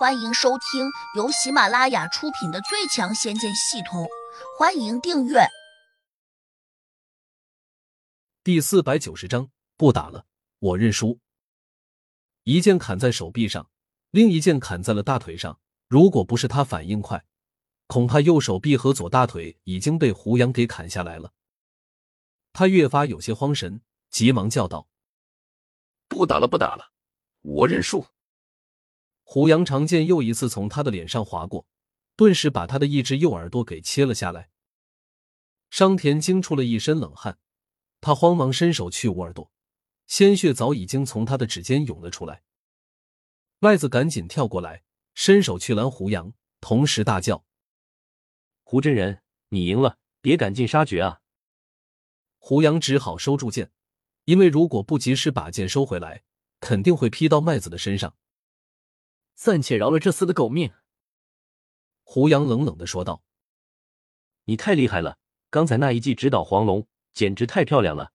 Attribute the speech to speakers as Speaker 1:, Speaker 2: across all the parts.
Speaker 1: 欢迎收听由喜马拉雅出品的《最强仙剑系统》，欢迎订阅。
Speaker 2: 第四百九十章，不打了，我认输。一剑砍在手臂上，另一剑砍在了大腿上。如果不是他反应快，恐怕右手臂和左大腿已经被胡杨给砍下来了。他越发有些慌神，急忙叫道：“
Speaker 3: 不打了，不打了，我认输。”
Speaker 2: 胡杨长剑又一次从他的脸上划过，顿时把他的一只右耳朵给切了下来。商田惊出了一身冷汗，他慌忙伸手去捂耳朵，鲜血早已经从他的指尖涌了出来。麦子赶紧跳过来，伸手去拦胡杨，同时大叫：“
Speaker 4: 胡真人，你赢了，别赶尽杀绝啊！”
Speaker 2: 胡杨只好收住剑，因为如果不及时把剑收回来，肯定会劈到麦子的身上。
Speaker 5: 暂且饶了这厮的狗命。”
Speaker 2: 胡杨冷冷的说道，“
Speaker 4: 你太厉害了，刚才那一记直捣黄龙，简直太漂亮了，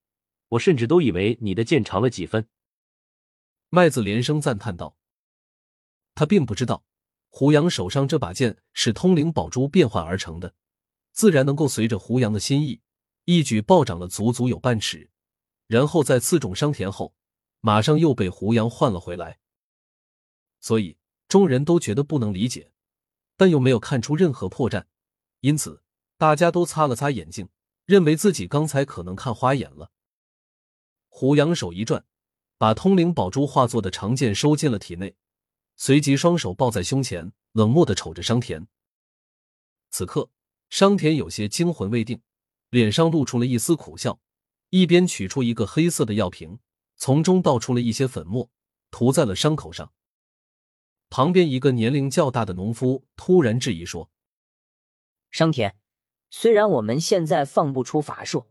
Speaker 4: 我甚至都以为你的剑长了几分。”
Speaker 2: 麦子连声赞叹道，他并不知道胡杨手上这把剑是通灵宝珠变换而成的，自然能够随着胡杨的心意，一举暴涨了足足有半尺，然后在刺中商田后，马上又被胡杨换了回来，所以。众人都觉得不能理解，但又没有看出任何破绽，因此大家都擦了擦眼睛，认为自己刚才可能看花眼了。胡杨手一转，把通灵宝珠化作的长剑收进了体内，随即双手抱在胸前，冷漠的瞅着商田。此刻，商田有些惊魂未定，脸上露出了一丝苦笑，一边取出一个黑色的药瓶，从中倒出了一些粉末，涂在了伤口上。旁边一个年龄较大的农夫突然质疑说：“
Speaker 6: 商田，虽然我们现在放不出法术，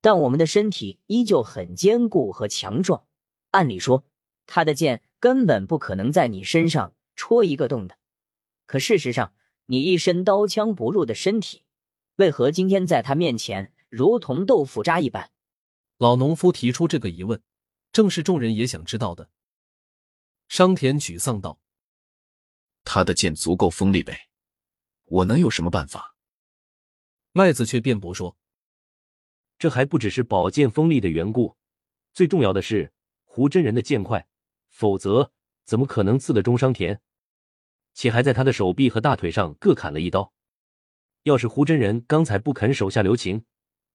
Speaker 6: 但我们的身体依旧很坚固和强壮。按理说，他的剑根本不可能在你身上戳一个洞的。可事实上，你一身刀枪不入的身体，为何今天在他面前如同豆腐渣一般？”
Speaker 2: 老农夫提出这个疑问，正是众人也想知道的。商田沮丧道。
Speaker 3: 他的剑足够锋利呗，我能有什么办法？
Speaker 2: 麦子却辩驳说：“
Speaker 4: 这还不只是宝剑锋利的缘故，最重要的是胡真人的剑快，否则怎么可能刺得中商田？且还在他的手臂和大腿上各砍了一刀。要是胡真人刚才不肯手下留情，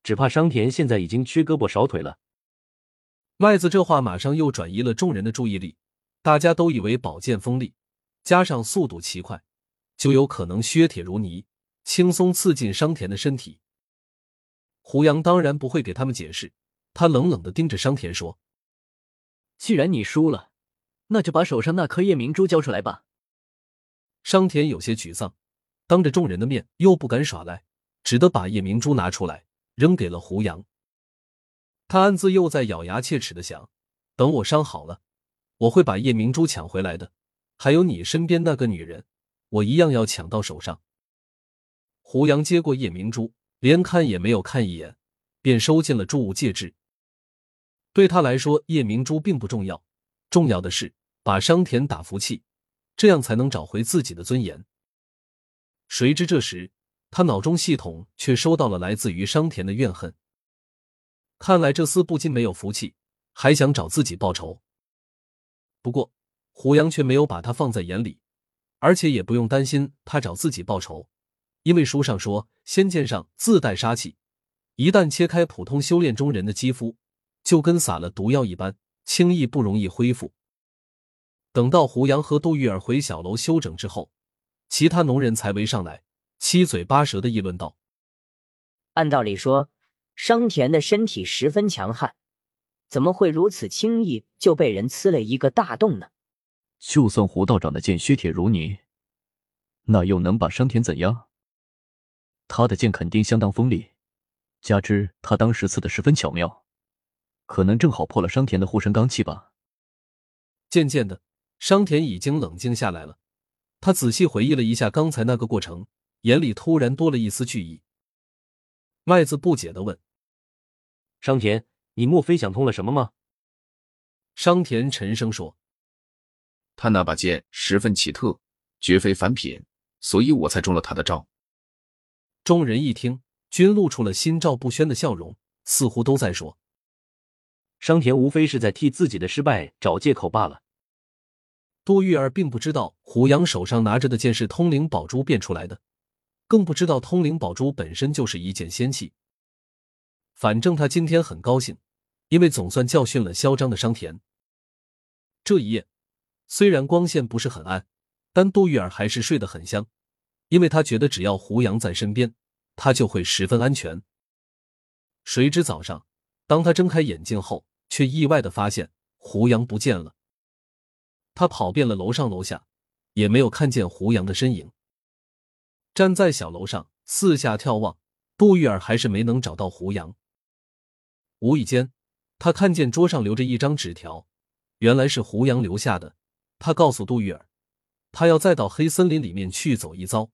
Speaker 4: 只怕商田现在已经缺胳膊少腿了。”
Speaker 2: 麦子这话马上又转移了众人的注意力，大家都以为宝剑锋利。加上速度奇快，就有可能削铁如泥，轻松刺进商田的身体。胡杨当然不会给他们解释，他冷冷的盯着商田说：“
Speaker 5: 既然你输了，那就把手上那颗夜明珠交出来吧。”
Speaker 2: 商田有些沮丧，当着众人的面又不敢耍赖，只得把夜明珠拿出来扔给了胡杨。他暗自又在咬牙切齿的想：等我伤好了，我会把夜明珠抢回来的。还有你身边那个女人，我一样要抢到手上。胡杨接过夜明珠，连看也没有看一眼，便收进了注物戒指。对他来说，夜明珠并不重要，重要的是把商田打服气，这样才能找回自己的尊严。谁知这时，他脑中系统却收到了来自于商田的怨恨。看来这厮不仅没有福气，还想找自己报仇。不过。胡杨却没有把他放在眼里，而且也不用担心他找自己报仇，因为书上说仙剑上自带杀气，一旦切开普通修炼中人的肌肤，就跟撒了毒药一般，轻易不容易恢复。等到胡杨和杜玉儿回小楼休整之后，其他农人才围上来，七嘴八舌的议论道：“
Speaker 6: 按道理说，商田的身体十分强悍，怎么会如此轻易就被人刺了一个大洞呢？”
Speaker 7: 就算胡道长的剑削铁如泥，那又能把商田怎样？他的剑肯定相当锋利，加之他当时刺的十分巧妙，可能正好破了商田的护身罡气吧。
Speaker 2: 渐渐的，商田已经冷静下来了，他仔细回忆了一下刚才那个过程，眼里突然多了一丝惧意。麦子不解的问：“
Speaker 4: 商田，你莫非想通了什么吗？”
Speaker 2: 商田沉声说。
Speaker 3: 他那把剑十分奇特，绝非凡品，所以我才中了他的招。
Speaker 2: 众人一听，均露出了心照不宣的笑容，似乎都在说：“
Speaker 4: 商田无非是在替自己的失败找借口罢了。”
Speaker 2: 杜玉儿并不知道胡杨手上拿着的剑是通灵宝珠变出来的，更不知道通灵宝珠本身就是一件仙器。反正他今天很高兴，因为总算教训了嚣张的商田。这一夜，虽然光线不是很暗，但杜玉儿还是睡得很香，因为她觉得只要胡杨在身边，她就会十分安全。谁知早上，当她睁开眼睛后，却意外的发现胡杨不见了。他跑遍了楼上楼下，也没有看见胡杨的身影。站在小楼上，四下眺望，杜玉儿还是没能找到胡杨。无意间，他看见桌上留着一张纸条，原来是胡杨留下的。他告诉杜玉儿，他要再到黑森林里面去走一遭，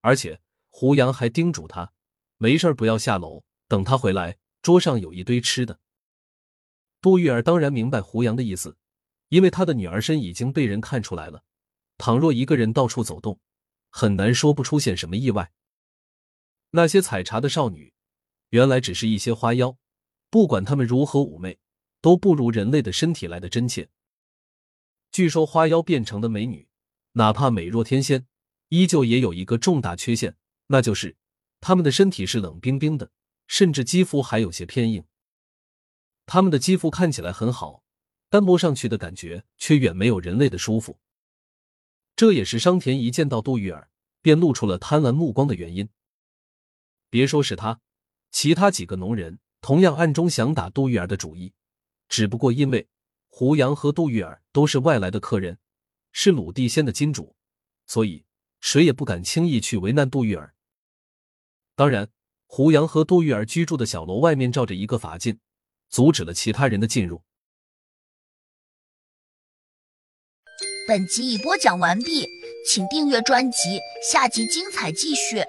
Speaker 2: 而且胡杨还叮嘱他，没事不要下楼，等他回来，桌上有一堆吃的。杜玉儿当然明白胡杨的意思，因为他的女儿身已经被人看出来了。倘若一个人到处走动，很难说不出现什么意外。那些采茶的少女。原来只是一些花妖，不管她们如何妩媚，都不如人类的身体来的真切。据说花妖变成的美女，哪怕美若天仙，依旧也有一个重大缺陷，那就是她们的身体是冷冰冰的，甚至肌肤还有些偏硬。她们的肌肤看起来很好，但摸上去的感觉却远没有人类的舒服。这也是商田一见到杜玉儿便露出了贪婪目光的原因。别说是他。其他几个农人同样暗中想打杜玉儿的主意，只不过因为胡杨和杜玉儿都是外来的客人，是鲁地仙的金主，所以谁也不敢轻易去为难杜玉儿。当然，胡杨和杜玉儿居住的小楼外面罩着一个法镜，阻止了其他人的进入。
Speaker 1: 本集已播讲完毕，请订阅专辑，下集精彩继续。